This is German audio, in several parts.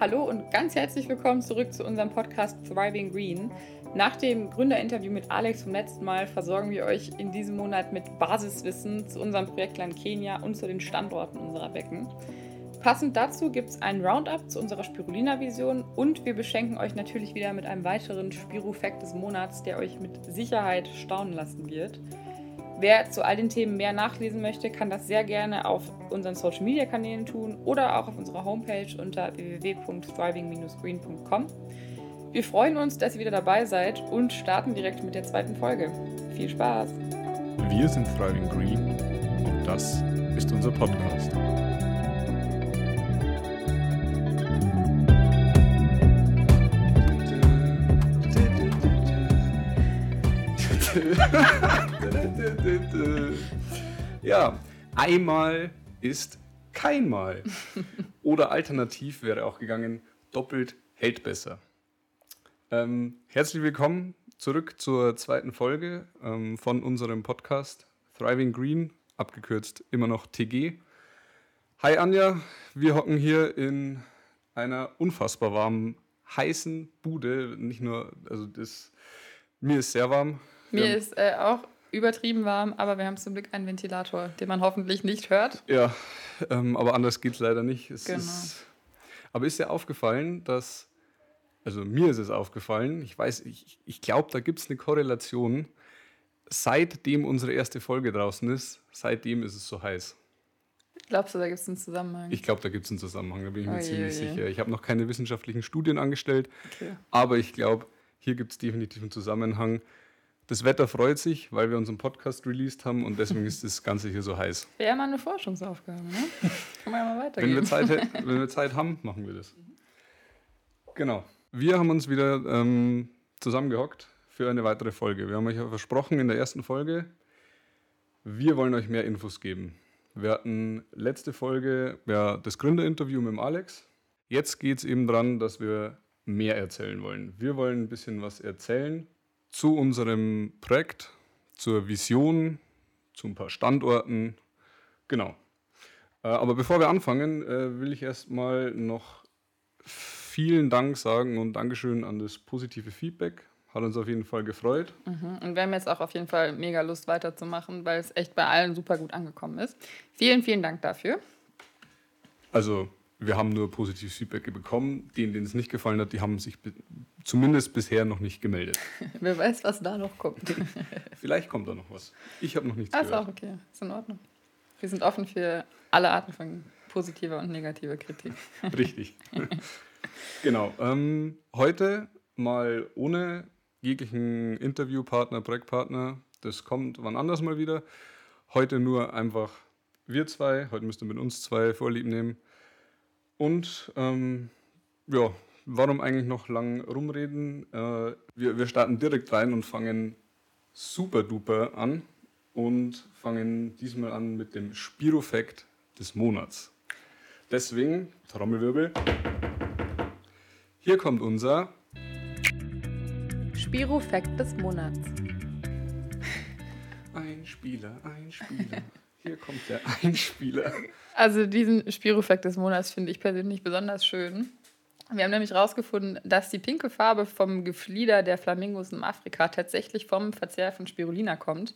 Hallo und ganz herzlich willkommen zurück zu unserem Podcast Thriving Green. Nach dem Gründerinterview mit Alex vom letzten Mal versorgen wir euch in diesem Monat mit Basiswissen zu unserem Projektland Kenia und zu den Standorten unserer Becken. Passend dazu gibt es ein Roundup zu unserer Spirulina-Vision und wir beschenken euch natürlich wieder mit einem weiteren Spiru-Fact des Monats, der euch mit Sicherheit staunen lassen wird. Wer zu all den Themen mehr nachlesen möchte, kann das sehr gerne auf unseren Social Media Kanälen tun oder auch auf unserer Homepage unter www.thriving-green.com. Wir freuen uns, dass ihr wieder dabei seid und starten direkt mit der zweiten Folge. Viel Spaß! Wir sind Thriving Green und das ist unser Podcast. ja, einmal ist kein Mal. Oder alternativ wäre auch gegangen, doppelt hält besser. Ähm, herzlich willkommen zurück zur zweiten Folge ähm, von unserem Podcast Thriving Green, abgekürzt immer noch TG. Hi Anja, wir hocken hier in einer unfassbar warmen, heißen Bude. Nicht nur, also das, mir ist sehr warm. Mir ist äh, auch übertrieben warm, aber wir haben zum Glück einen Ventilator, den man hoffentlich nicht hört. Ja, ähm, aber anders geht es leider nicht. Es genau. Ist, aber ist dir aufgefallen, dass, also mir ist es aufgefallen, ich weiß, ich, ich glaube, da gibt es eine Korrelation. Seitdem unsere erste Folge draußen ist, seitdem ist es so heiß. Glaubst du, da gibt es einen Zusammenhang? Ich glaube, da gibt es einen Zusammenhang, da bin ich mir oh, ziemlich je, je. sicher. Ich habe noch keine wissenschaftlichen Studien angestellt, okay. aber ich glaube, hier gibt es definitiv einen Zusammenhang. Das Wetter freut sich, weil wir unseren Podcast released haben und deswegen ist das Ganze hier so heiß. Wäre mal eine Forschungsaufgabe, ne? Kann man ja mal weitergehen. Wenn wir Zeit, wenn wir Zeit haben, machen wir das. Genau. Wir haben uns wieder ähm, zusammengehockt für eine weitere Folge. Wir haben euch versprochen in der ersten Folge, wir wollen euch mehr Infos geben. Wir hatten letzte Folge ja, das Gründerinterview mit dem Alex. Jetzt geht es eben daran, dass wir mehr erzählen wollen. Wir wollen ein bisschen was erzählen zu unserem Projekt, zur Vision, zu ein paar Standorten. Genau. Äh, aber bevor wir anfangen, äh, will ich erstmal noch vielen Dank sagen und Dankeschön an das positive Feedback. Hat uns auf jeden Fall gefreut. Mhm. Und wir haben jetzt auch auf jeden Fall mega Lust weiterzumachen, weil es echt bei allen super gut angekommen ist. Vielen, vielen Dank dafür. Also wir haben nur positives Feedback bekommen. Denen, denen es nicht gefallen hat, die haben sich zumindest bisher noch nicht gemeldet. Wer weiß, was da noch kommt. Vielleicht kommt da noch was. Ich habe noch nichts ah, gehört. Ist auch okay, ist in Ordnung. Wir sind offen für alle Arten von positiver und negativer Kritik. Richtig. genau. Ähm, heute mal ohne jeglichen Interviewpartner, Projektpartner. Das kommt wann anders mal wieder. Heute nur einfach wir zwei. Heute müsst ihr mit uns zwei Vorlieb nehmen. Und ähm, ja, warum eigentlich noch lang rumreden? Äh, wir, wir starten direkt rein und fangen super duper an und fangen diesmal an mit dem Spirofakt des Monats. Deswegen, Trommelwirbel, hier kommt unser Spirofakt des Monats. Ein Spieler, ein Spieler. Hier kommt der Einspieler. Also diesen Spirofakt des Monats finde ich persönlich besonders schön. Wir haben nämlich herausgefunden, dass die pinke Farbe vom Geflieder der Flamingos in Afrika tatsächlich vom Verzehr von Spirulina kommt.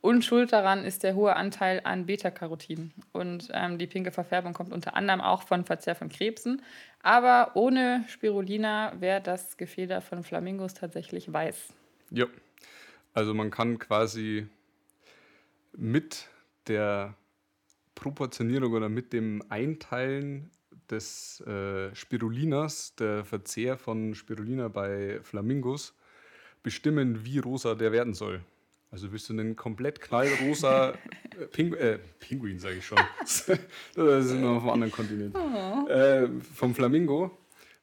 Und schuld daran ist der hohe Anteil an Beta-Carotin. Und ähm, die pinke Verfärbung kommt unter anderem auch von Verzehr von Krebsen. Aber ohne Spirulina wäre das Gefeder von Flamingos tatsächlich weiß. Ja, also man kann quasi mit der Proportionierung oder mit dem Einteilen des äh, Spirulinas, der Verzehr von Spirulina bei Flamingos, bestimmen, wie rosa der werden soll. Also willst du einen komplett knallrosa äh, Pingu äh, Pinguin, sage ich schon. das ist noch auf einem anderen Kontinent. Oh. Äh, vom Flamingo,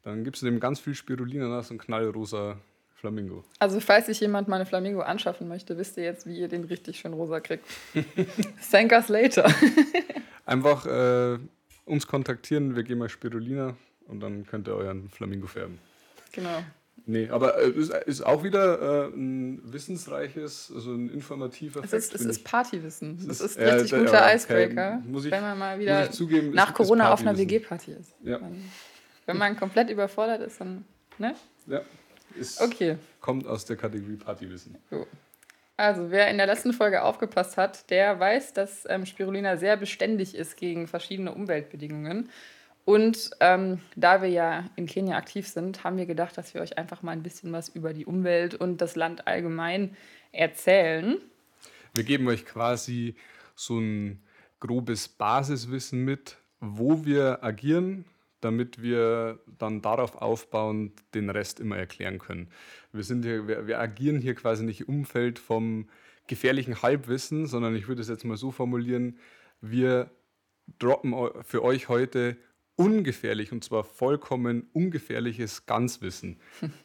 dann gibst du dem ganz viel Spirulina nach so ein knallrosa Flamingo. Also falls sich jemand mal eine Flamingo anschaffen möchte, wisst ihr jetzt, wie ihr den richtig schön rosa kriegt. Thank us later. Einfach äh, uns kontaktieren, wir geben euch Spirulina und dann könnt ihr euren Flamingo färben. Genau. Nee, aber es äh, ist auch wieder äh, ein wissensreiches, also ein informativer Es ist, es ist Partywissen. Es ist, ist richtig guter okay. Icebreaker, ich, wenn man mal wieder zugeben, nach Corona auf einer WG-Party ist. Ja. Wenn man komplett überfordert ist, dann. Ne? Ja. Ist, Okay. Kommt aus der Kategorie Partywissen. So. Also, wer in der letzten Folge aufgepasst hat, der weiß, dass ähm, Spirulina sehr beständig ist gegen verschiedene Umweltbedingungen. Und ähm, da wir ja in Kenia aktiv sind, haben wir gedacht, dass wir euch einfach mal ein bisschen was über die Umwelt und das Land allgemein erzählen. Wir geben euch quasi so ein grobes Basiswissen mit, wo wir agieren, damit wir dann darauf aufbauend den Rest immer erklären können. Wir, sind hier, wir, wir agieren hier quasi nicht im Umfeld vom gefährlichen Halbwissen, sondern ich würde es jetzt mal so formulieren, wir droppen für euch heute ungefährlich und zwar vollkommen ungefährliches Ganzwissen.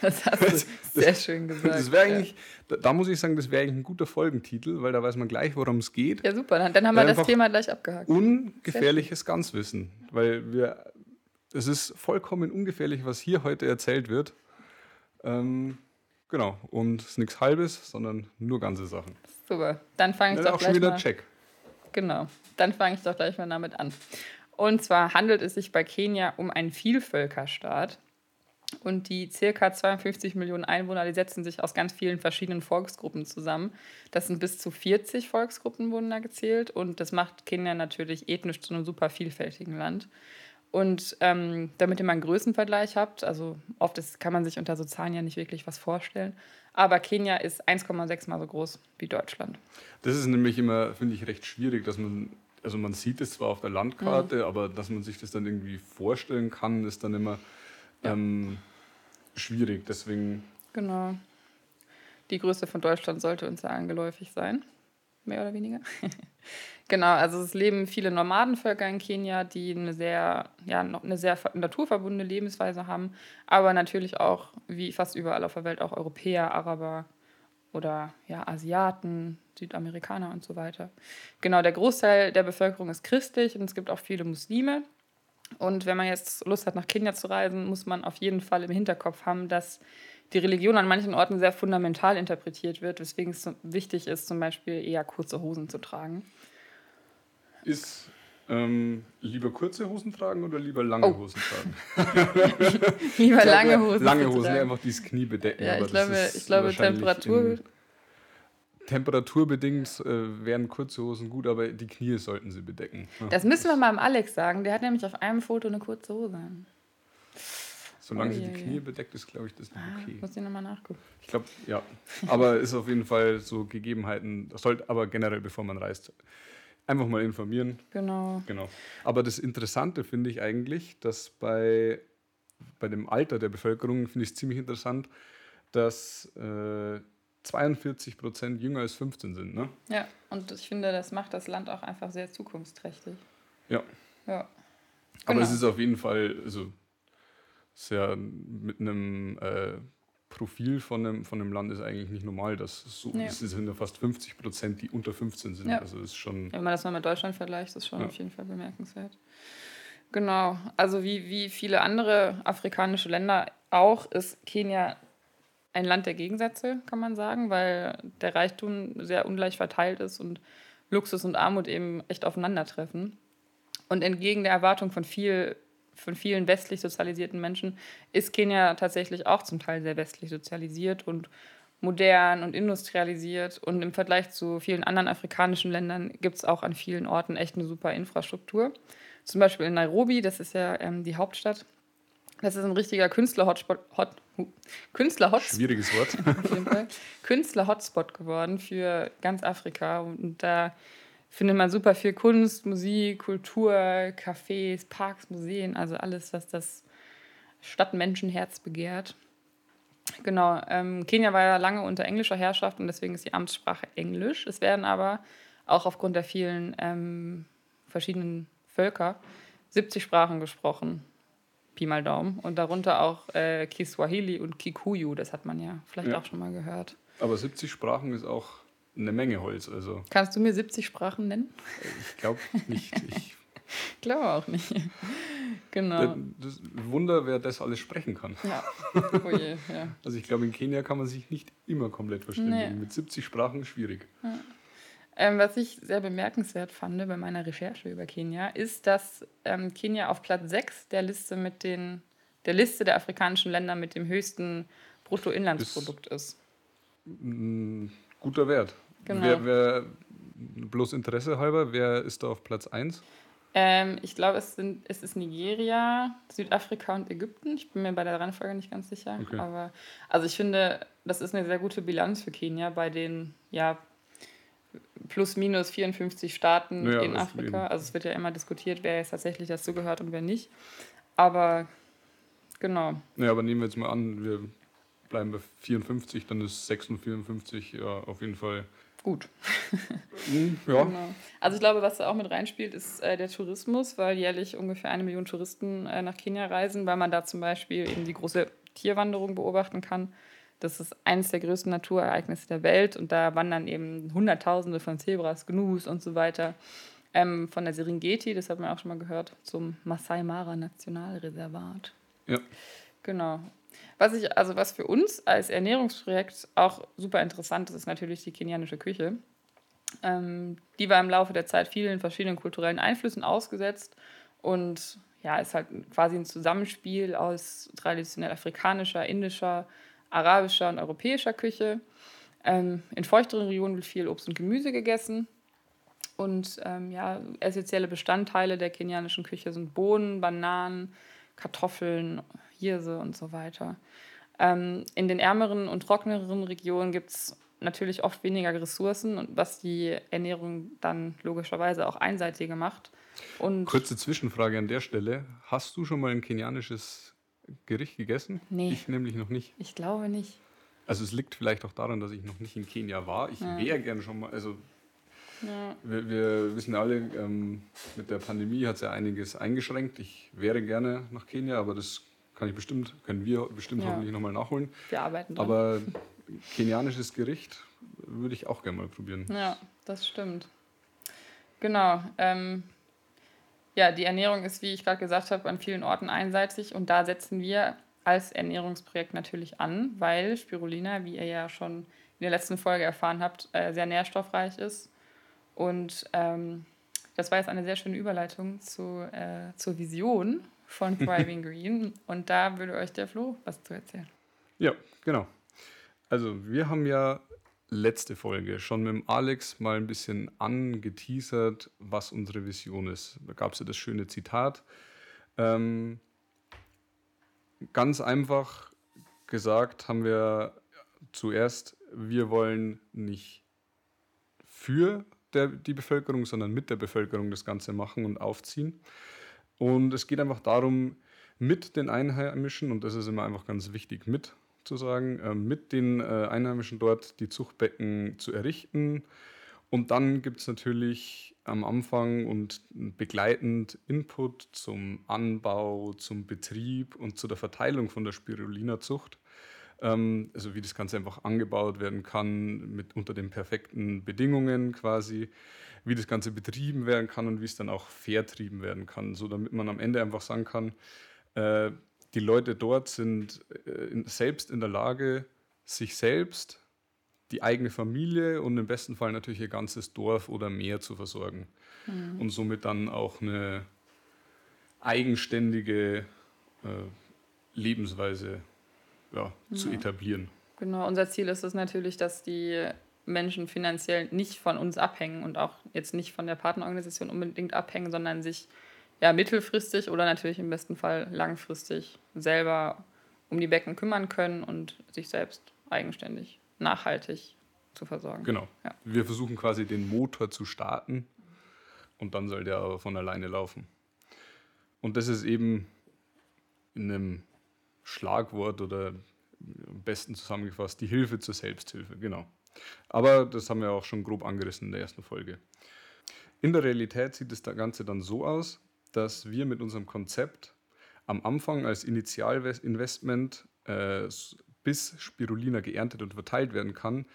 Das hast du sehr schön gesagt. Das wäre eigentlich, da, da muss ich sagen, das wäre eigentlich ein guter Folgentitel, weil da weiß man gleich, worum es geht. Ja, super. Dann, dann haben wir das Thema gleich abgehakt. Ungefährliches Ganzwissen, weil wir, es ist vollkommen ungefährlich, was hier heute erzählt wird. Ähm, genau, und es ist nichts Halbes, sondern nur ganze Sachen. Super. Dann fange ich Ja, doch auch schon gleich wieder mal Check. Genau, dann fange ich doch gleich mal damit an. Und zwar handelt es sich bei Kenia um einen Vielvölkerstaat. Und die circa 52 Millionen Einwohner, die setzen sich aus ganz vielen verschiedenen Volksgruppen zusammen. Das sind bis zu 40 Volksgruppen wurden da gezählt. Und das macht Kenia natürlich ethnisch zu einem super vielfältigen Land. Und ähm, damit ihr mal einen Größenvergleich habt, also oft ist, kann man sich unter so Zahlen ja nicht wirklich was vorstellen, aber Kenia ist 1,6 mal so groß wie Deutschland. Das ist nämlich immer, finde ich, recht schwierig, dass man, also man sieht es zwar auf der Landkarte, Mhm. aber dass man sich das dann irgendwie vorstellen kann, ist dann immer Ja. ähm, schwierig. Deswegen, Genau. Die Größe von Deutschland sollte uns ja angeläufig sein. Mehr oder weniger. genau, also es leben viele Nomadenvölker in Kenia, die eine sehr, ja, noch eine sehr ver- naturverbundene Lebensweise haben, aber natürlich auch, wie fast überall auf der Welt, auch Europäer, Araber oder ja, Asiaten, Südamerikaner und so weiter. Genau, der Großteil der Bevölkerung ist christlich und es gibt auch viele Muslime. Und wenn man jetzt Lust hat, nach Kenia zu reisen, muss man auf jeden Fall im Hinterkopf haben, dass die Religion an manchen Orten sehr fundamental interpretiert wird, weswegen es wichtig ist, zum Beispiel eher kurze Hosen zu tragen. ist ähm, lieber kurze Hosen tragen oder lieber lange Oh. Hosen tragen? Lieber lange Hosen. Lange Hosen, tragen. einfach dieses Knie bedecken. Ja, ich glaube, ist ich glaube Temperatur. in- Temperaturbedingt äh, wären kurze Hosen gut, aber die Knie sollten sie bedecken. Ja. Das müssen wir mal dem Alex sagen. Der hat nämlich auf einem Foto eine kurze Hose an. Solange sie Ui, die Knie bedeckt, ist, glaube ich, das nicht Ah, okay. Muss ich nochmal nachgucken. Ich glaube, ja. Aber ist auf jeden Fall so Gegebenheiten. Das sollte aber generell, bevor man reist, einfach mal informieren. Genau. Genau. Aber das Interessante finde ich eigentlich, dass bei, bei dem Alter der Bevölkerung, finde ich es ziemlich interessant, dass äh, 42 Prozent jünger als 15 sind. Ne? Ja, und ich finde, das macht das Land auch einfach sehr zukunftsträchtig. Ja. Ja. Aber Genau. es ist auf jeden Fall, also sehr mit einem äh, Profil von einem, von einem Land ist eigentlich nicht normal, dass es so Nee. es sind ja fast 50 Prozent, die unter 15 sind. Ja. Also das ist schon. Wenn man das mal mit Deutschland vergleicht, ist das schon Ja. auf jeden Fall bemerkenswert. Genau, also wie, wie viele andere afrikanische Länder auch, ist Kenia ein Land der Gegensätze, kann man sagen, weil der Reichtum sehr ungleich verteilt ist und Luxus und Armut eben echt aufeinandertreffen. Und entgegen der Erwartung von, viel, von vielen westlich sozialisierten Menschen ist Kenia tatsächlich auch zum Teil sehr westlich sozialisiert und modern und industrialisiert. Und im Vergleich zu vielen anderen afrikanischen Ländern gibt es auch an vielen Orten echt eine super Infrastruktur. Zum Beispiel in Nairobi, das ist ja ähm, die Hauptstadt. Das ist ein richtiger Künstler-Hotspot. Hot, Künstler-Hotspot Schwieriges Wort. Künstler-Hotspot geworden für ganz Afrika. Und da findet man super viel Kunst, Musik, Kultur, Cafés, Parks, Museen, also alles, was das Stadtmenschenherz begehrt. Genau, ähm, Kenia war ja lange unter englischer Herrschaft und deswegen ist die Amtssprache Englisch. Es werden aber auch aufgrund der vielen ähm, verschiedenen Völker 70 Sprachen gesprochen. Pi mal Daumen. Und darunter auch äh, Kiswahili und Kikuyu, das hat man ja vielleicht Ja. auch schon mal gehört. Aber 70 Sprachen ist auch eine Menge Holz. Also Kannst du mir 70 Sprachen nennen? ich glaube nicht. Ich, glaube auch nicht. genau. das Wunder, wer das alles sprechen kann. Ja. Oh je, ja. Also ich glaube, in Kenia kann man sich nicht immer komplett verständigen. Nee. Mit 70 Sprachen schwierig. Ähm, was ich sehr bemerkenswert fand bei meiner Recherche über Kenia, ist, dass ähm, Kenia auf Platz 6 der Liste mit den der Liste der afrikanischen Länder mit dem höchsten Bruttoinlandsprodukt ist. Ein guter Wert. Genau. Wer, wer, bloß Interesse halber, wer ist da auf Platz 1? Ähm, ich glaube, es, es ist Nigeria, Südafrika und Ägypten. Ich bin mir bei der Reihenfolge nicht ganz sicher. Okay. Aber also ich finde, das ist eine sehr gute Bilanz für Kenia bei den ja, plus minus 54 Staaten ja, in Afrika. Also es wird ja immer diskutiert, wer jetzt tatsächlich dazu gehört und wer nicht. Aber genau. Ja, aber nehmen wir jetzt mal an, wir bleiben bei 54, dann ist 6 und 54 ja auf jeden Fall gut. Mhm, ja. Genau. Also ich glaube, was da auch mit reinspielt, ist äh, der Tourismus, weil jährlich ungefähr eine Million Touristen äh, nach Kenia reisen, weil man da zum Beispiel eben die große Tierwanderung beobachten kann. Das ist eines der größten Naturereignisse der Welt und da wandern eben Hunderttausende von Zebras, Gnus und so weiter ähm, von der Serengeti, das hat man auch schon mal gehört, zum Masai Mara Nationalreservat. Ja. Genau. Was ich, also was für uns als Ernährungsprojekt auch super interessant ist, ist natürlich die kenianische Küche. Ähm, die war im Laufe der Zeit vielen verschiedenen kulturellen Einflüssen ausgesetzt und ja, ist halt quasi ein Zusammenspiel aus traditionell afrikanischer, indischer, arabischer und europäischer Küche. Ähm, in feuchteren Regionen wird viel Obst und Gemüse gegessen. Und ähm, ja, essentielle Bestandteile der kenianischen Küche sind Bohnen, Bananen, Kartoffeln, Hirse und so weiter. Ähm, in den ärmeren und trockeneren Regionen gibt es natürlich oft weniger Ressourcen, was die Ernährung dann logischerweise auch einseitiger macht. Und Kurze Zwischenfrage an der Stelle. Hast du schon mal ein kenianisches Gericht gegessen? Nee. Ich nämlich noch nicht. Ich glaube nicht. Also es liegt vielleicht auch daran, dass ich noch nicht in Kenia war. Ich ja. wäre gerne schon mal, also ja. wir, wir, wissen alle, ähm, mit der Pandemie hat es ja einiges eingeschränkt. Ich wäre gerne nach Kenia, aber das kann ich bestimmt, können wir bestimmt ja. hoffentlich nochmal nachholen. Wir arbeiten dran. Aber kenianisches Gericht würde ich auch gerne mal probieren. Ja, das stimmt. Genau. Ähm, ja, die Ernährung ist, wie ich gerade gesagt habe, an vielen Orten einseitig und da setzen wir als Ernährungsprojekt natürlich an, weil Spirulina, wie ihr ja schon in der letzten Folge erfahren habt, äh, sehr nährstoffreich ist. Und ähm, das war jetzt eine sehr schöne Überleitung zu, äh, zur Vision von Thriving Green. Und da würde euch der Flo was zu erzählen. Ja, genau. Also wir haben ja letzte Folge schon mit dem Alex mal ein bisschen angeteasert, was unsere Vision ist. Da gab es ja das schöne Zitat. Ähm, ganz einfach gesagt haben wir zuerst, wir wollen nicht für der, die Bevölkerung, sondern mit der Bevölkerung das Ganze machen und aufziehen. Und es geht einfach darum, mit den Einheimischen, und das ist immer einfach ganz wichtig, mit zu sagen, äh, mit den äh, Einheimischen dort die Zuchtbecken zu errichten. Und dann gibt es natürlich am Anfang und begleitend Input zum Anbau, zum Betrieb und zu der Verteilung von der Spirulina-Zucht. Ähm, also wie das Ganze einfach angebaut werden kann, mit unter den perfekten Bedingungen quasi wie das Ganze betrieben werden kann und wie es dann auch vertrieben werden kann, so damit man am Ende einfach sagen kann, äh, die Leute dort sind äh, in, selbst in der Lage, sich selbst, die eigene Familie und im besten Fall natürlich ihr ganzes Dorf oder mehr zu versorgen mhm. und somit dann auch eine eigenständige äh, Lebensweise ja, ja. zu etablieren. Genau, unser Ziel ist es natürlich, dass die Menschen finanziell nicht von uns abhängen und auch jetzt nicht von der Partnerorganisation unbedingt abhängen, sondern sich ja mittelfristig oder natürlich im besten Fall langfristig selber um die Becken kümmern können und sich selbst eigenständig, nachhaltig zu versorgen. Genau. Ja. Wir versuchen quasi den Motor zu starten und dann soll der aber von alleine laufen. Und das ist eben in einem Schlagwort oder am besten zusammengefasst die Hilfe zur Selbsthilfe, genau. Aber das haben wir auch schon grob angerissen in der ersten Folge. In der Realität sieht das Ganze dann so aus, dass wir mit unserem Konzept am Anfang als Initialinvestment äh, bis Spirulina geerntet und verteilt werden kann,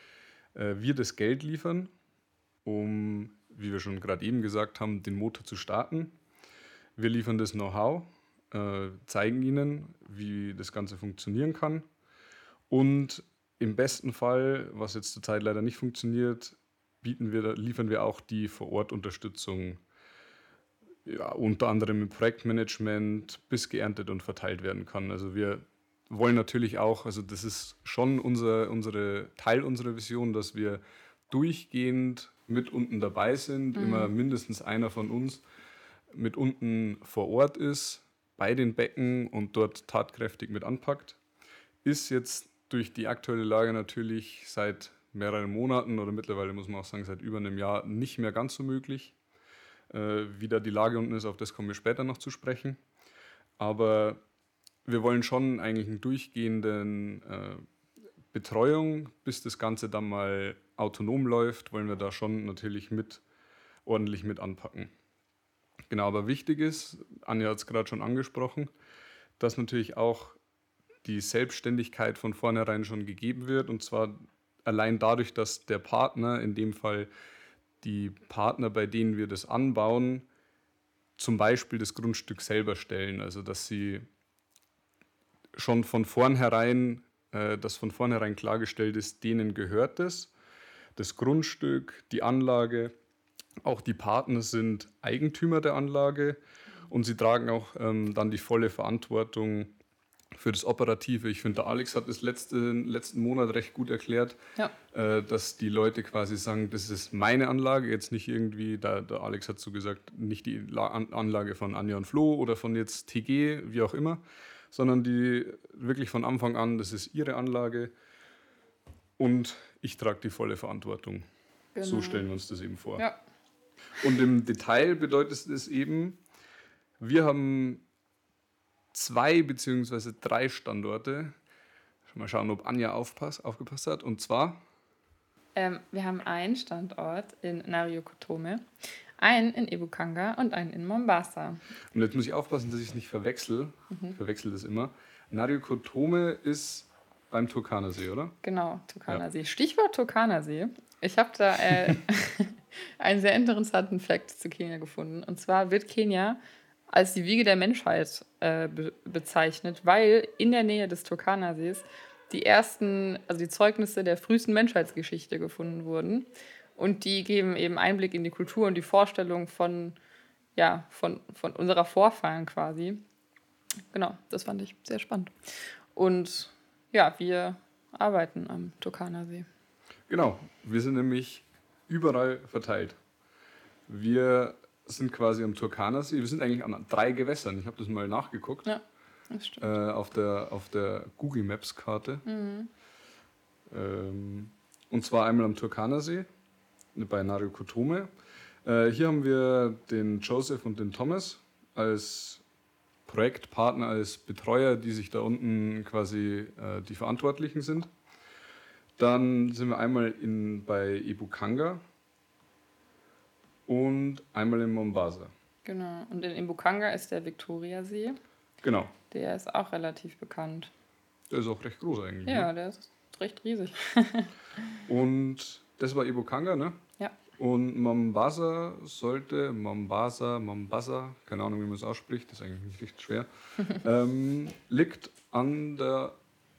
äh, wir das Geld liefern, um, wie wir schon gerade eben gesagt haben, den Motor zu starten. Wir liefern das Know-how, äh, zeigen ihnen, wie das Ganze funktionieren kann und im besten Fall, was jetzt zurzeit leider nicht funktioniert, bieten wir, liefern wir auch die Vor-Ort-Unterstützung, ja, unter anderem im Projektmanagement, bis geerntet und verteilt werden kann. Also wir wollen natürlich auch, also das ist schon unser, unsere Teil unserer Vision, dass wir durchgehend mit unten dabei sind, mhm. immer mindestens einer von uns mit unten vor Ort ist, bei den Becken und dort tatkräftig mit anpackt. Ist jetzt durch die aktuelle Lage natürlich seit mehreren Monaten oder mittlerweile muss man auch sagen seit über einem Jahr nicht mehr ganz so möglich. Äh, wie da die Lage unten ist, auf das kommen wir später noch zu sprechen. Aber wir wollen schon eigentlich einen durchgehenden äh, Betreuung, bis das Ganze dann mal autonom läuft, wollen wir da schon natürlich mit ordentlich mit anpacken. Genau, aber wichtig ist, Anja hat es gerade schon angesprochen, dass natürlich auch die Selbstständigkeit von vornherein schon gegeben wird. Und zwar allein dadurch, dass der Partner, in dem Fall die Partner, bei denen wir das anbauen, zum Beispiel das Grundstück selber stellen. Also dass sie schon von vornherein, äh, dass von vornherein klargestellt ist, denen gehört es. Das Grundstück, die Anlage auch die Partner sind Eigentümer der Anlage und sie tragen auch ähm, dann die volle Verantwortung für das Operative. Ich finde, der Alex hat das letzte, letzten Monat recht gut erklärt, ja. äh, dass die Leute quasi sagen, das ist meine Anlage, jetzt nicht irgendwie, da, der Alex hat so gesagt, nicht die La Anlage von Anja und Flo oder von jetzt TG, wie auch immer, sondern die wirklich von Anfang an, das ist ihre Anlage und ich trage die volle Verantwortung. Genau. So stellen wir uns das eben vor. Ja. Und im Detail bedeutet es eben, wir haben zwei beziehungsweise drei Standorte. Mal schauen, ob Anja aufpass, aufgepasst hat. Und zwar? Ähm, wir haben einen Standort in Nariyokotome, einen in Ebukanga und einen in Mombasa. Und jetzt muss ich aufpassen, dass ich es nicht verwechsel. Mhm. Ich verwechsel das immer. Nariyokotome ist beim Turkana-See, oder? Genau, Turkana-See. Ja. Stichwort Turkana-See. Ich habe da äh, einen sehr interessanten Fakt zu Kenia gefunden. Und zwar wird Kenia als die Wiege der Menschheit äh, be bezeichnet, weil in der Nähe des Turkana-Sees die ersten, also die Zeugnisse der frühesten Menschheitsgeschichte gefunden wurden. Und die geben eben Einblick in die Kultur und die Vorstellung von, ja, von, von unserer Vorfahren quasi. Genau, das fand ich sehr spannend. Und ja, wir arbeiten am Turkana-See. Genau, wir sind nämlich überall verteilt. Wir sind quasi am Turkana-See. Wir sind eigentlich an drei Gewässern. Ich habe das mal nachgeguckt. Ja, das stimmt. Äh, auf, der, auf der Google Maps-Karte. Mhm. Ähm, und zwar einmal am Turkana-See bei Nario Kotome. Äh, hier haben wir den Joseph und den Thomas als Projektpartner, als Betreuer, die sich da unten quasi äh, die Verantwortlichen sind. Dann sind wir einmal in, bei Ibukanga und einmal in Mombasa. Genau. Und in Ibukanga ist der Viktoriasee. Genau. Der ist auch relativ bekannt. Der ist auch recht groß eigentlich. Ja, ne? der ist recht riesig. und das war Ibukanga, ne? Ja. Und Mombasa sollte, Mombasa, Mombasa, keine Ahnung, wie man es ausspricht, das ist eigentlich nicht schwer, ähm, liegt an der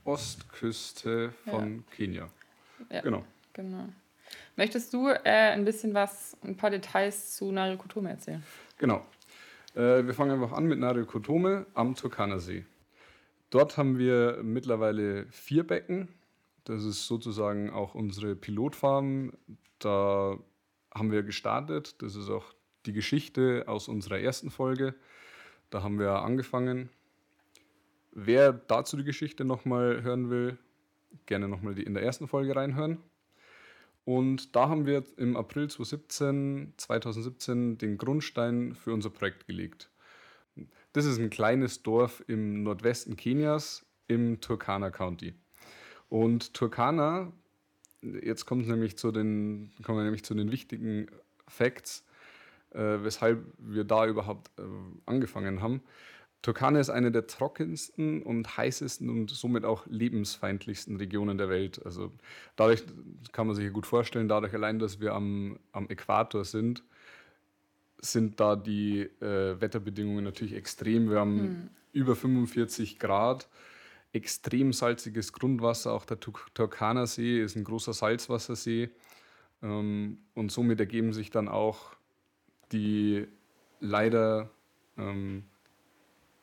Ostküste von ja. Kenia. Ja, genau. genau. Möchtest du äh, ein bisschen was, ein paar Details zu Narikotome erzählen? Genau. Äh, wir fangen einfach an mit Narikotome am Turkana-See. Dort haben wir mittlerweile vier Becken. Das ist sozusagen auch unsere Pilotfarm. Da haben wir gestartet. Das ist auch die Geschichte aus unserer ersten Folge. Da haben wir angefangen. Wer dazu die Geschichte nochmal hören will, gerne nochmal in der ersten Folge reinhören. Und da haben wir im April 2017, 2017 den Grundstein für unser Projekt gelegt. Das ist ein kleines Dorf im Nordwesten Kenias im Turkana County. Und Turkana, jetzt kommt nämlich zu den, kommen wir nämlich zu den wichtigen Facts, äh, weshalb wir da überhaupt äh, angefangen haben. Turkana ist eine der trockensten und heißesten und somit auch lebensfeindlichsten Regionen der Welt. Also dadurch kann man sich gut vorstellen, dadurch allein, dass wir am, am Äquator sind, sind da die äh, Wetterbedingungen natürlich extrem. Wir haben hm. über 45 Grad, extrem salziges Grundwasser. Auch der Turkana See ist ein großer Salzwassersee. Ähm, und somit ergeben sich dann auch die leider ähm,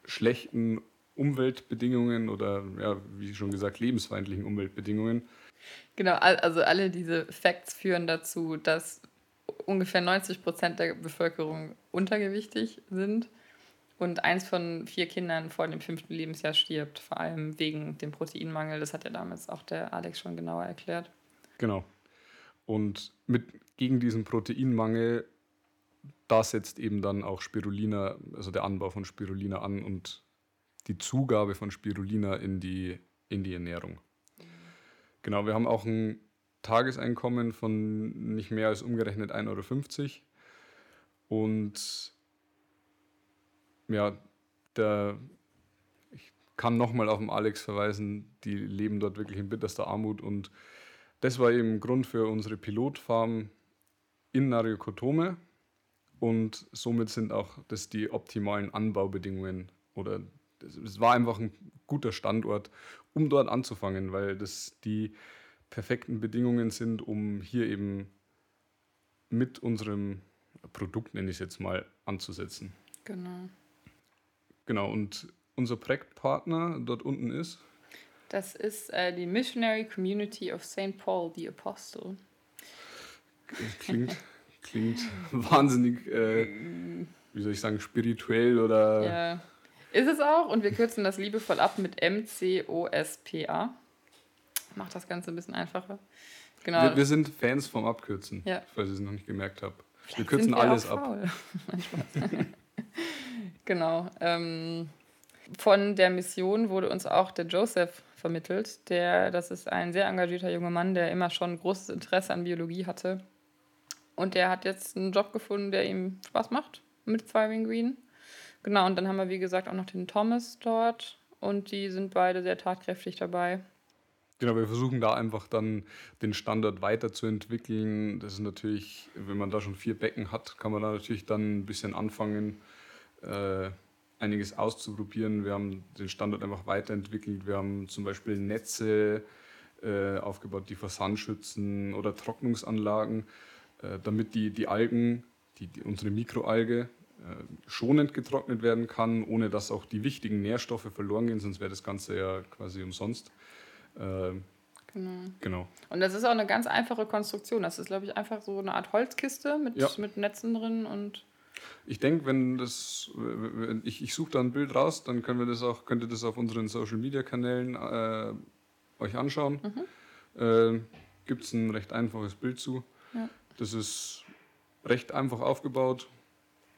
schlechten Umweltbedingungen oder, ja, wie schon gesagt, lebensfeindlichen Umweltbedingungen. Genau, also alle diese Facts führen dazu, dass ungefähr 90 Prozent der Bevölkerung untergewichtig sind und eins von vier Kindern vor dem fünften Lebensjahr stirbt, vor allem wegen dem Proteinmangel. Das hat ja damals auch der Alex schon genauer erklärt. Genau. Und mit, gegen diesen Proteinmangel, da setzt eben dann auch Spirulina, also der Anbau von Spirulina an und die Zugabe von Spirulina in die, in die Ernährung. Genau, wir haben auch ein Tageseinkommen von nicht mehr als umgerechnet 1,50 Euro. Und ja, der, ich kann nochmal auf den Alex verweisen, die leben dort wirklich in bitterster Armut und das war eben Grund für unsere Pilotfarm in Narikotome und somit sind auch das die optimalen Anbaubedingungen oder es war einfach ein guter Standort, um dort anzufangen, weil das die perfekten Bedingungen sind, um hier eben mit unserem Produkt, nenne ich es jetzt mal, anzusetzen. Genau. Genau, und unser Projektpartner dort unten ist? Das ist äh, die Missionary Community of St. Paul the Apostle. Klingt, klingt wahnsinnig, äh, wie soll ich sagen, spirituell oder. Ja, ist es auch. Und wir kürzen das liebevoll ab mit M-C-O-S-P-A. Macht das Ganze ein bisschen einfacher. Genau. Wir, wir sind Fans vom Abkürzen, ja. falls ich es noch nicht gemerkt habe. Wir kürzen wir alles ab. genau. Ähm, von der Mission wurde uns auch der Joseph vermittelt. Der, das ist ein sehr engagierter junger Mann, der immer schon großes Interesse an Biologie hatte. Und der hat jetzt einen Job gefunden, der ihm Spaß macht mit Thriving Green. Genau, und dann haben wir, wie gesagt, auch noch den Thomas dort. Und die sind beide sehr tatkräftig dabei. Genau, wir versuchen da einfach dann den Standard weiterzuentwickeln. Das ist natürlich, wenn man da schon vier Becken hat, kann man da natürlich dann ein bisschen anfangen, äh, einiges auszuprobieren. Wir haben den Standard einfach weiterentwickelt. Wir haben zum Beispiel Netze äh, aufgebaut, die vor Sand schützen oder Trocknungsanlagen, äh, damit die, die Algen, die, die unsere Mikroalge, äh, schonend getrocknet werden kann, ohne dass auch die wichtigen Nährstoffe verloren gehen, sonst wäre das Ganze ja quasi umsonst. Ähm, genau. genau. Und das ist auch eine ganz einfache Konstruktion. Das ist, glaube ich, einfach so eine Art Holzkiste mit, ja. mit Netzen drin und. Ich denke, wenn das, ich, ich suche da ein Bild raus, dann können wir das auch, könnt ihr das auf unseren Social Media Kanälen äh, euch anschauen. Mhm. Äh, Gibt es ein recht einfaches Bild zu. Ja. Das ist recht einfach aufgebaut,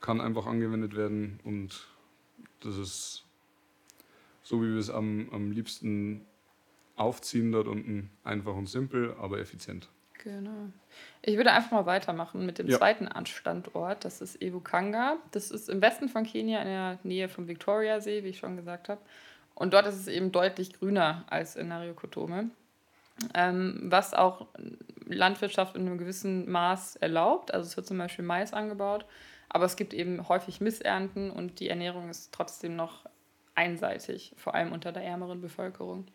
kann einfach angewendet werden und das ist so, wie wir es am, am liebsten aufziehen dort unten. Einfach und simpel, aber effizient. Genau. Ich würde einfach mal weitermachen mit dem ja. zweiten Standort. Das ist Evukanga. Das ist im Westen von Kenia in der Nähe vom Victoriasee, wie ich schon gesagt habe. Und dort ist es eben deutlich grüner als in Narikotome. Ähm, was auch Landwirtschaft in einem gewissen Maß erlaubt. Also es wird zum Beispiel Mais angebaut, aber es gibt eben häufig Missernten und die Ernährung ist trotzdem noch einseitig, vor allem unter der ärmeren Bevölkerung.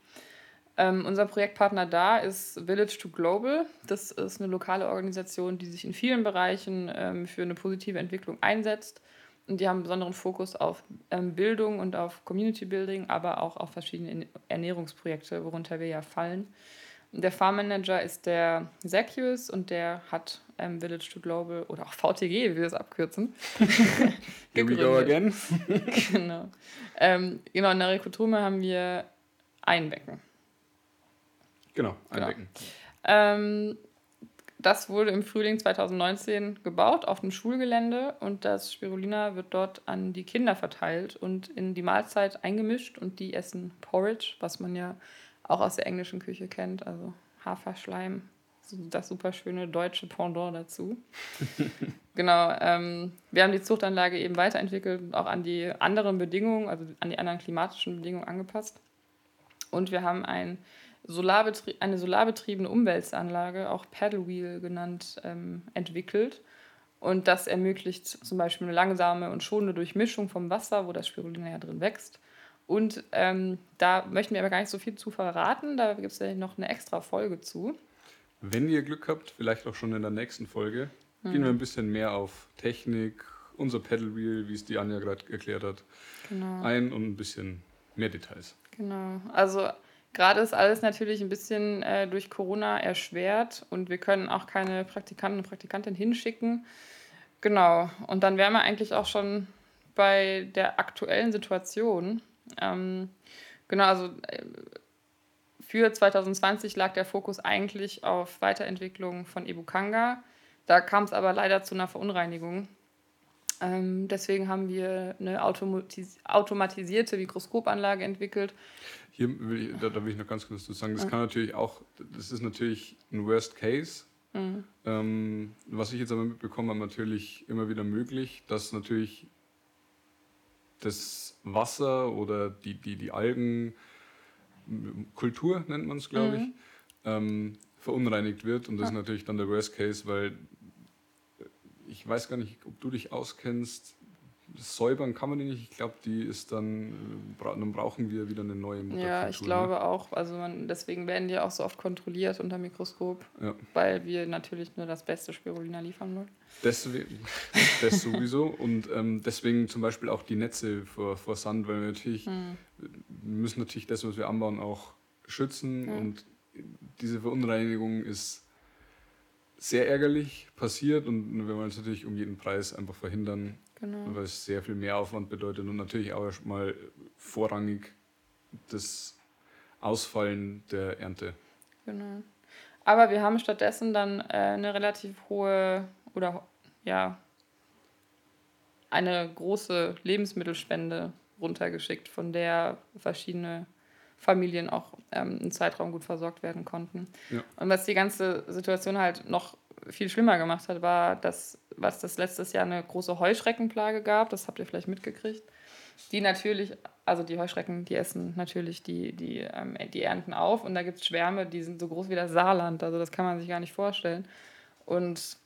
Ähm, unser Projektpartner da ist Village to Global. Das ist eine lokale Organisation, die sich in vielen Bereichen ähm, für eine positive Entwicklung einsetzt. Und die haben einen besonderen Fokus auf ähm, Bildung und auf Community Building, aber auch auf verschiedene Ernährungsprojekte, worunter wir ja fallen. Der Farmmanager ist der Zacchius und der hat ähm, Village to Global oder auch VTG, wie wir es abkürzen. Here we go again. genau. Ähm, genau, in der Rekrutume haben wir ein Becken. Genau, ein genau. Becken. Ähm, das wurde im Frühling 2019 gebaut auf dem Schulgelände und das Spirulina wird dort an die Kinder verteilt und in die Mahlzeit eingemischt und die essen Porridge, was man ja auch aus der englischen Küche kennt, also Haferschleim, das super schöne deutsche Pendant dazu. genau, ähm, wir haben die Zuchtanlage eben weiterentwickelt und auch an die anderen Bedingungen, also an die anderen klimatischen Bedingungen angepasst. Und wir haben ein Solarbetrie eine solarbetriebene Umwälzanlage, auch Paddlewheel genannt, ähm, entwickelt. Und das ermöglicht zum Beispiel eine langsame und schonende Durchmischung vom Wasser, wo das Spirulina ja drin wächst. Und ähm, da möchten wir aber gar nicht so viel zu verraten. Da gibt es ja noch eine extra Folge zu. wenn ihr Glück habt, vielleicht auch schon in der nächsten Folge, mhm. gehen wir ein bisschen mehr auf Technik, unser Pedal Wheel, wie es die Anja gerade erklärt hat, genau. ein und ein bisschen mehr Details. Genau. Also gerade ist alles natürlich ein bisschen äh, durch Corona erschwert und wir können auch keine Praktikanten und Praktikantinnen hinschicken. Genau. Und dann wären wir eigentlich auch schon bei der aktuellen Situation. Ähm, genau, also äh, für 2020 lag der Fokus eigentlich auf Weiterentwicklung von Ebukanga. Da kam es aber leider zu einer Verunreinigung. Ähm, deswegen haben wir eine automatis automatisierte Mikroskopanlage entwickelt. Hier will ich, da, da, will ich noch ganz kurz zu sagen, das kann natürlich auch, das ist natürlich ein Worst Case. Mhm. Ähm, was ich jetzt aber mitbekommen habe, natürlich immer wieder möglich, dass natürlich das Wasser oder die, die, die Algenkultur, nennt man es, glaube mhm. ich, ähm, verunreinigt wird. Und das ist natürlich dann der Worst Case, weil ich weiß gar nicht, ob du dich auskennst. Säubern kann man die nicht. Ich glaube, die ist dann, dann brauchen wir wieder eine neue Mutterkultur. Ja, ich glaube ne? auch. Also man, deswegen werden die auch so oft kontrolliert unter Mikroskop, ja. weil wir natürlich nur das beste Spirulina liefern wollen. Deswegen, das sowieso. Und ähm, deswegen zum Beispiel auch die Netze vor, vor Sand, weil wir natürlich, hm. müssen natürlich das, was wir anbauen, auch schützen. Hm. Und diese Verunreinigung ist sehr ärgerlich passiert und wir wollen es natürlich um jeden Preis einfach verhindern, genau. weil es sehr viel mehr Aufwand bedeutet und natürlich auch erstmal vorrangig das Ausfallen der Ernte. Genau. Aber wir haben stattdessen dann äh, eine relativ hohe oder ja eine große Lebensmittelspende runtergeschickt, von der verschiedene Familien auch ähm, einen Zeitraum gut versorgt werden konnten. Ja. Und was die ganze Situation halt noch viel schlimmer gemacht hat, war, dass was das letztes Jahr eine große Heuschreckenplage gab, das habt ihr vielleicht mitgekriegt, die natürlich, also die Heuschrecken, die essen natürlich die, die, ähm, die Ernten auf und da gibt es Schwärme, die sind so groß wie das Saarland, also das kann man sich gar nicht vorstellen. Und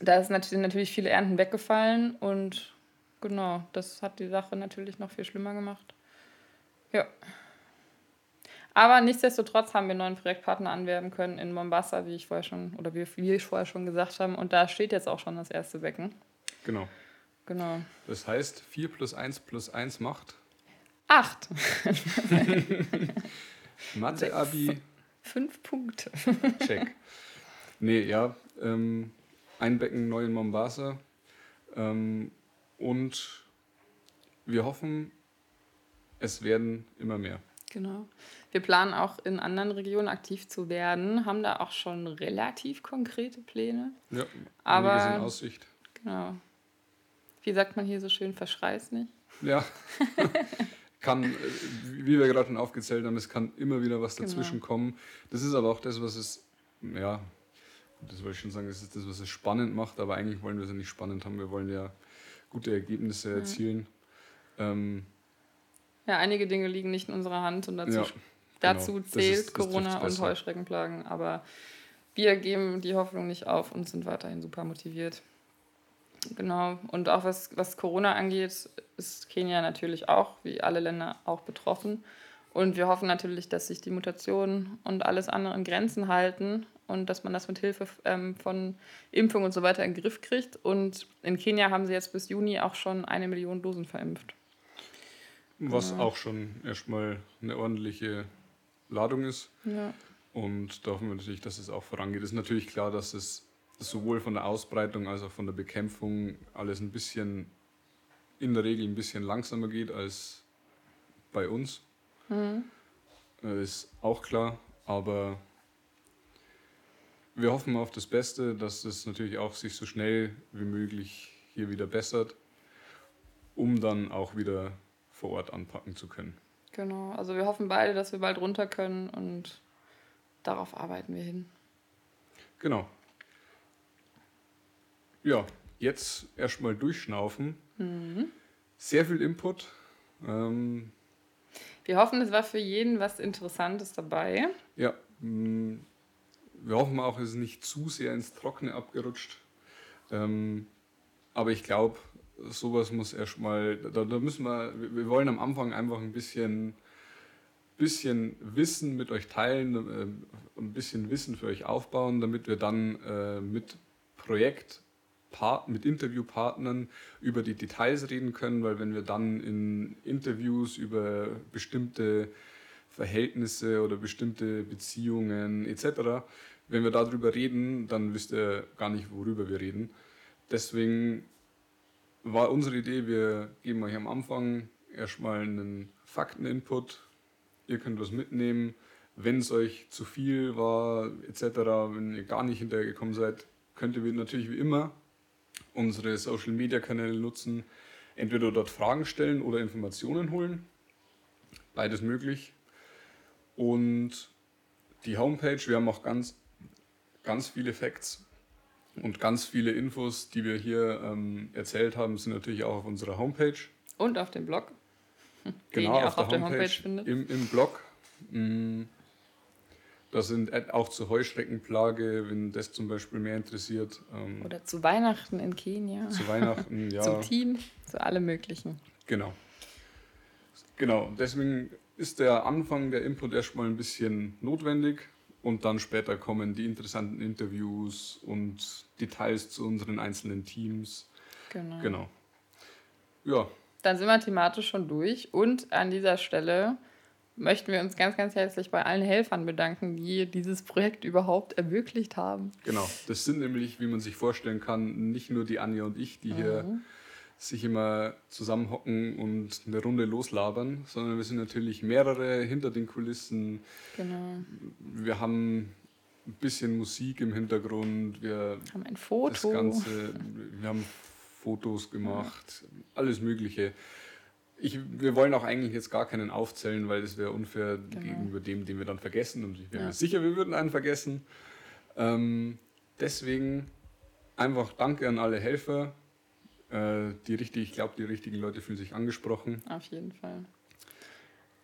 da sind natürlich viele Ernten weggefallen und genau, das hat die Sache natürlich noch viel schlimmer gemacht. Ja. Aber nichtsdestotrotz haben wir einen neuen Projektpartner anwerben können in Mombasa, wie ich vorher schon, oder wie wir vorher schon gesagt haben. Und da steht jetzt auch schon das erste Becken. Genau. Genau. Das heißt, 4 plus 1 plus 1 macht? 8. Mathe-Abi. Fünf Punkte. Check. Nee, ja. Ähm, ein Becken neu in Mombasa. Ähm, und wir hoffen, es werden immer mehr. Genau. Wir planen auch in anderen Regionen aktiv zu werden, haben da auch schon relativ konkrete Pläne. Ja, aber in Aussicht. Genau. Wie sagt man hier so schön, verschreiß nicht. Ja. kann, äh, wie wir gerade schon aufgezählt haben, es kann immer wieder was genau. dazwischen genau. kommen. Das ist aber auch das, was es, ja, das wollte ich schon sagen, das ist das, was es spannend macht, aber eigentlich wollen wir es ja nicht spannend haben. Wir wollen ja gute Ergebnisse erzielen. Ja. Ähm, ja, einige Dinge liegen nicht in unserer Hand und dazu, ja, dazu genau. zählt ist, Corona und Heuschreckenplagen. Aber wir geben die Hoffnung nicht auf und sind weiterhin super motiviert. Genau. Und auch was, was Corona angeht, ist Kenia natürlich auch, wie alle Länder, auch betroffen. Und wir hoffen natürlich, dass sich die Mutationen und alles andere in Grenzen halten und dass man das mit Hilfe ähm, von Impfung und so weiter in den Griff kriegt. Und in Kenia haben sie jetzt bis Juni auch schon eine Million Dosen verimpft. Was ja. auch schon erstmal eine ordentliche Ladung ist. Ja. Und da hoffen wir natürlich, dass es auch vorangeht. Es ist natürlich klar, dass es sowohl von der Ausbreitung als auch von der Bekämpfung alles ein bisschen, in der Regel ein bisschen langsamer geht als bei uns. Mhm. Ist auch klar, aber wir hoffen auf das Beste, dass es natürlich auch sich so schnell wie möglich hier wieder bessert, um dann auch wieder vor Ort anpacken zu können. Genau, also wir hoffen beide, dass wir bald runter können und darauf arbeiten wir hin. Genau. Ja, jetzt erstmal durchschnaufen. Mhm. Sehr viel Input. Ähm, wir hoffen, es war für jeden was Interessantes dabei. Ja, mm, wir hoffen auch, es ist nicht zu sehr ins Trockene abgerutscht. Ähm, aber ich glaube, sowas muss erstmal, da, da müssen wir, wir wollen am Anfang einfach ein bisschen bisschen Wissen mit euch teilen, äh, ein bisschen Wissen für euch aufbauen, damit wir dann äh, mit Projekt mit Interviewpartnern über die Details reden können, weil wenn wir dann in Interviews über bestimmte Verhältnisse oder bestimmte Beziehungen etc., wenn wir darüber reden, dann wisst ihr gar nicht, worüber wir reden. Deswegen war unsere Idee, wir geben euch am Anfang erstmal einen Fakteninput. Ihr könnt was mitnehmen. Wenn es euch zu viel war, etc., wenn ihr gar nicht hinterhergekommen seid, könnt ihr natürlich wie immer unsere Social Media Kanäle nutzen. Entweder dort Fragen stellen oder Informationen holen. Beides möglich. Und die Homepage, wir haben auch ganz, ganz viele Facts und ganz viele Infos, die wir hier ähm, erzählt haben, sind natürlich auch auf unserer Homepage. Und auf dem Blog. Genau, auf, auf, der Homepage, Homepage findet. Im, Im Blog. Mm, das sind auch zur Heuschreckenplage, wenn das zum Beispiel mehr interessiert. Ähm, Oder zu Weihnachten in Kenia. Zu Weihnachten, ja. Zum Team, zu allem Möglichen. Genau. Genau, deswegen ist der Anfang der Input erstmal ein bisschen notwendig und dann später kommen die interessanten Interviews und Details zu unseren einzelnen Teams. Genau. Genau. Ja. Dann sind wir thematisch schon durch und an dieser Stelle möchten wir uns ganz, ganz herzlich bei allen Helfern bedanken, die dieses Projekt überhaupt ermöglicht haben. Genau, das sind nämlich, wie man sich vorstellen kann, nicht nur die Anja und ich, die mhm. hier sich immer zusammenhocken und eine Runde loslabern, sondern wir sind natürlich mehrere hinter den Kulissen. Genau. Wir haben ein bisschen Musik im Hintergrund, wir haben ein Foto. Das Ganze, wir haben Fotos gemacht, ja. alles Mögliche. Ich, wir wollen auch eigentlich jetzt gar keinen aufzählen, weil das wäre unfair genau. gegenüber dem, den wir dann vergessen. Und ich bin ja. mir sicher, wir würden einen vergessen. Ähm, deswegen einfach Danke an alle Helfer, äh, die richtig, ich glaube, die richtigen Leute fühlen sich angesprochen. Auf jeden Fall.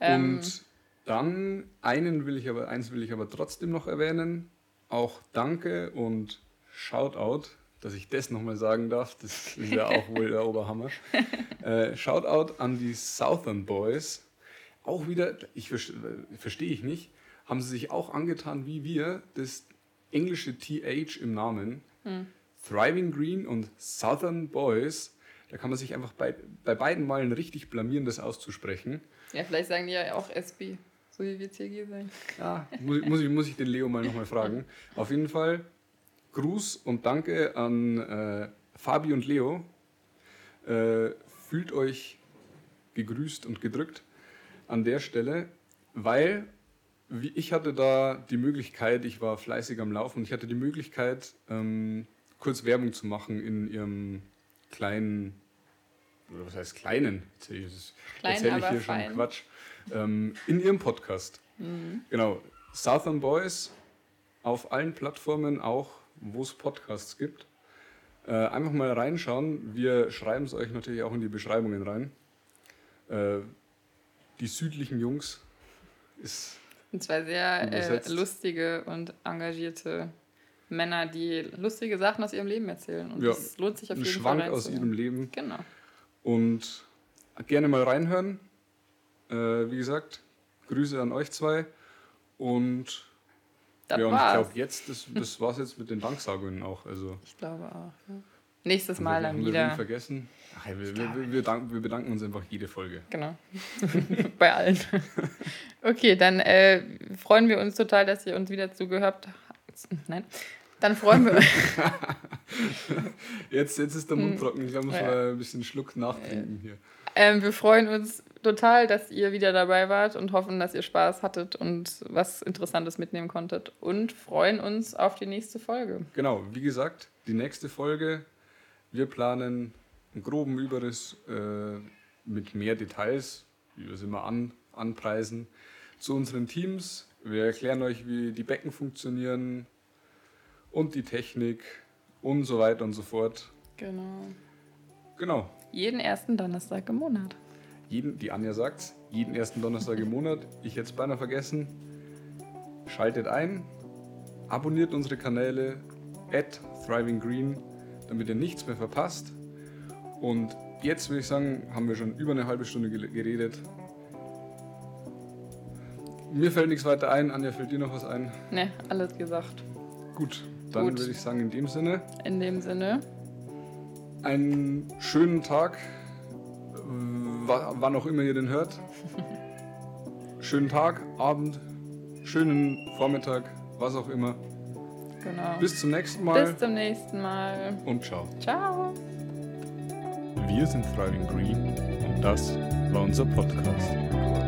Ähm, Und dann einen will ich aber, eins will ich aber trotzdem noch erwähnen. Auch Danke und Shoutout, dass ich das nochmal sagen darf. Das ist ja auch wohl der Oberhammer. Äh, Shoutout an die Southern Boys. Auch wieder, ich verstehe ich nicht, haben sie sich auch angetan wie wir, das englische TH im Namen. Hm. Thriving Green und Southern Boys, da kann man sich einfach bei, bei beiden Malen richtig blamieren, das auszusprechen. Ja, vielleicht sagen die ja auch SB, so wie wir CG sagen. Ja, muss, muss, ich, muss ich den Leo mal nochmal fragen. Auf jeden Fall Gruß und Danke an äh, Fabi und Leo. Äh, fühlt euch gegrüßt und gedrückt an der Stelle, weil ich hatte da die Möglichkeit, ich war fleißig am Laufen, ich hatte die Möglichkeit, ähm, kurz Werbung zu machen in ihrem kleinen, oder was heißt kleinen? Erzähle ich, Klein, erzähl ich hier fein. schon Quatsch. Ähm, in ihrem Podcast. Mhm. Genau. Southern Boys auf allen Plattformen, auch wo es Podcasts gibt. Äh, einfach mal reinschauen. Wir schreiben es euch natürlich auch in die Beschreibungen rein. Äh, die südlichen Jungs ist. Und zwei sehr äh, lustige und engagierte Männer, die lustige Sachen aus ihrem Leben erzählen. Und ja, das lohnt sich auf jeden Schwank Fall. Schwank aus ihrem Leben. Genau. Und gerne mal reinhören. Äh, wie gesagt, Grüße an euch zwei. Und das ja, und ich glaube, jetzt, das, das war es jetzt mit den Danksagungen auch. Also, ich glaube auch. Ja. Nächstes Mal dann wieder. Wir vergessen. Ach, wir, wir, wir, wir, danken, wir, bedanken uns einfach jede Folge. Genau. Bei allen. okay, dann äh, freuen wir uns total, dass ihr uns wieder zugehört habt. Nein. Dann freuen wir uns. jetzt, jetzt ist der Mund hm. trocken. Ich muss ja. mal ein bisschen Schluck nachtrinken hier. Ähm, wir freuen uns total, dass ihr wieder dabei wart und hoffen, dass ihr Spaß hattet und was Interessantes mitnehmen konntet und freuen uns auf die nächste Folge. Genau, wie gesagt, die nächste Folge. Wir planen einen groben Überriss äh, mit mehr Details, wie wir es immer an, anpreisen, zu unseren Teams. Wir erklären euch, wie die Becken funktionieren, und die Technik und so weiter und so fort. Genau. Genau. Jeden ersten Donnerstag im Monat. Jeden, die Anja sagt jeden ersten Donnerstag im Monat. Ich hätte es beinahe vergessen. Schaltet ein, abonniert unsere Kanäle at Thriving Green, damit ihr nichts mehr verpasst. Und jetzt würde ich sagen, haben wir schon über eine halbe Stunde geredet. Mir fällt nichts weiter ein. Anja, fällt dir noch was ein? Ne, alles gesagt. Gut, dann Gut. würde ich sagen, in dem Sinne, In dem Sinne, einen schönen Tag, wa- wann auch immer ihr den hört. schönen Tag, Abend, schönen Vormittag, was auch immer. genau. Bis zum nächsten Mal Bis zum nächsten Mal. und ciao. Ciao. Wir sind Thriving Green und das war unser Podcast.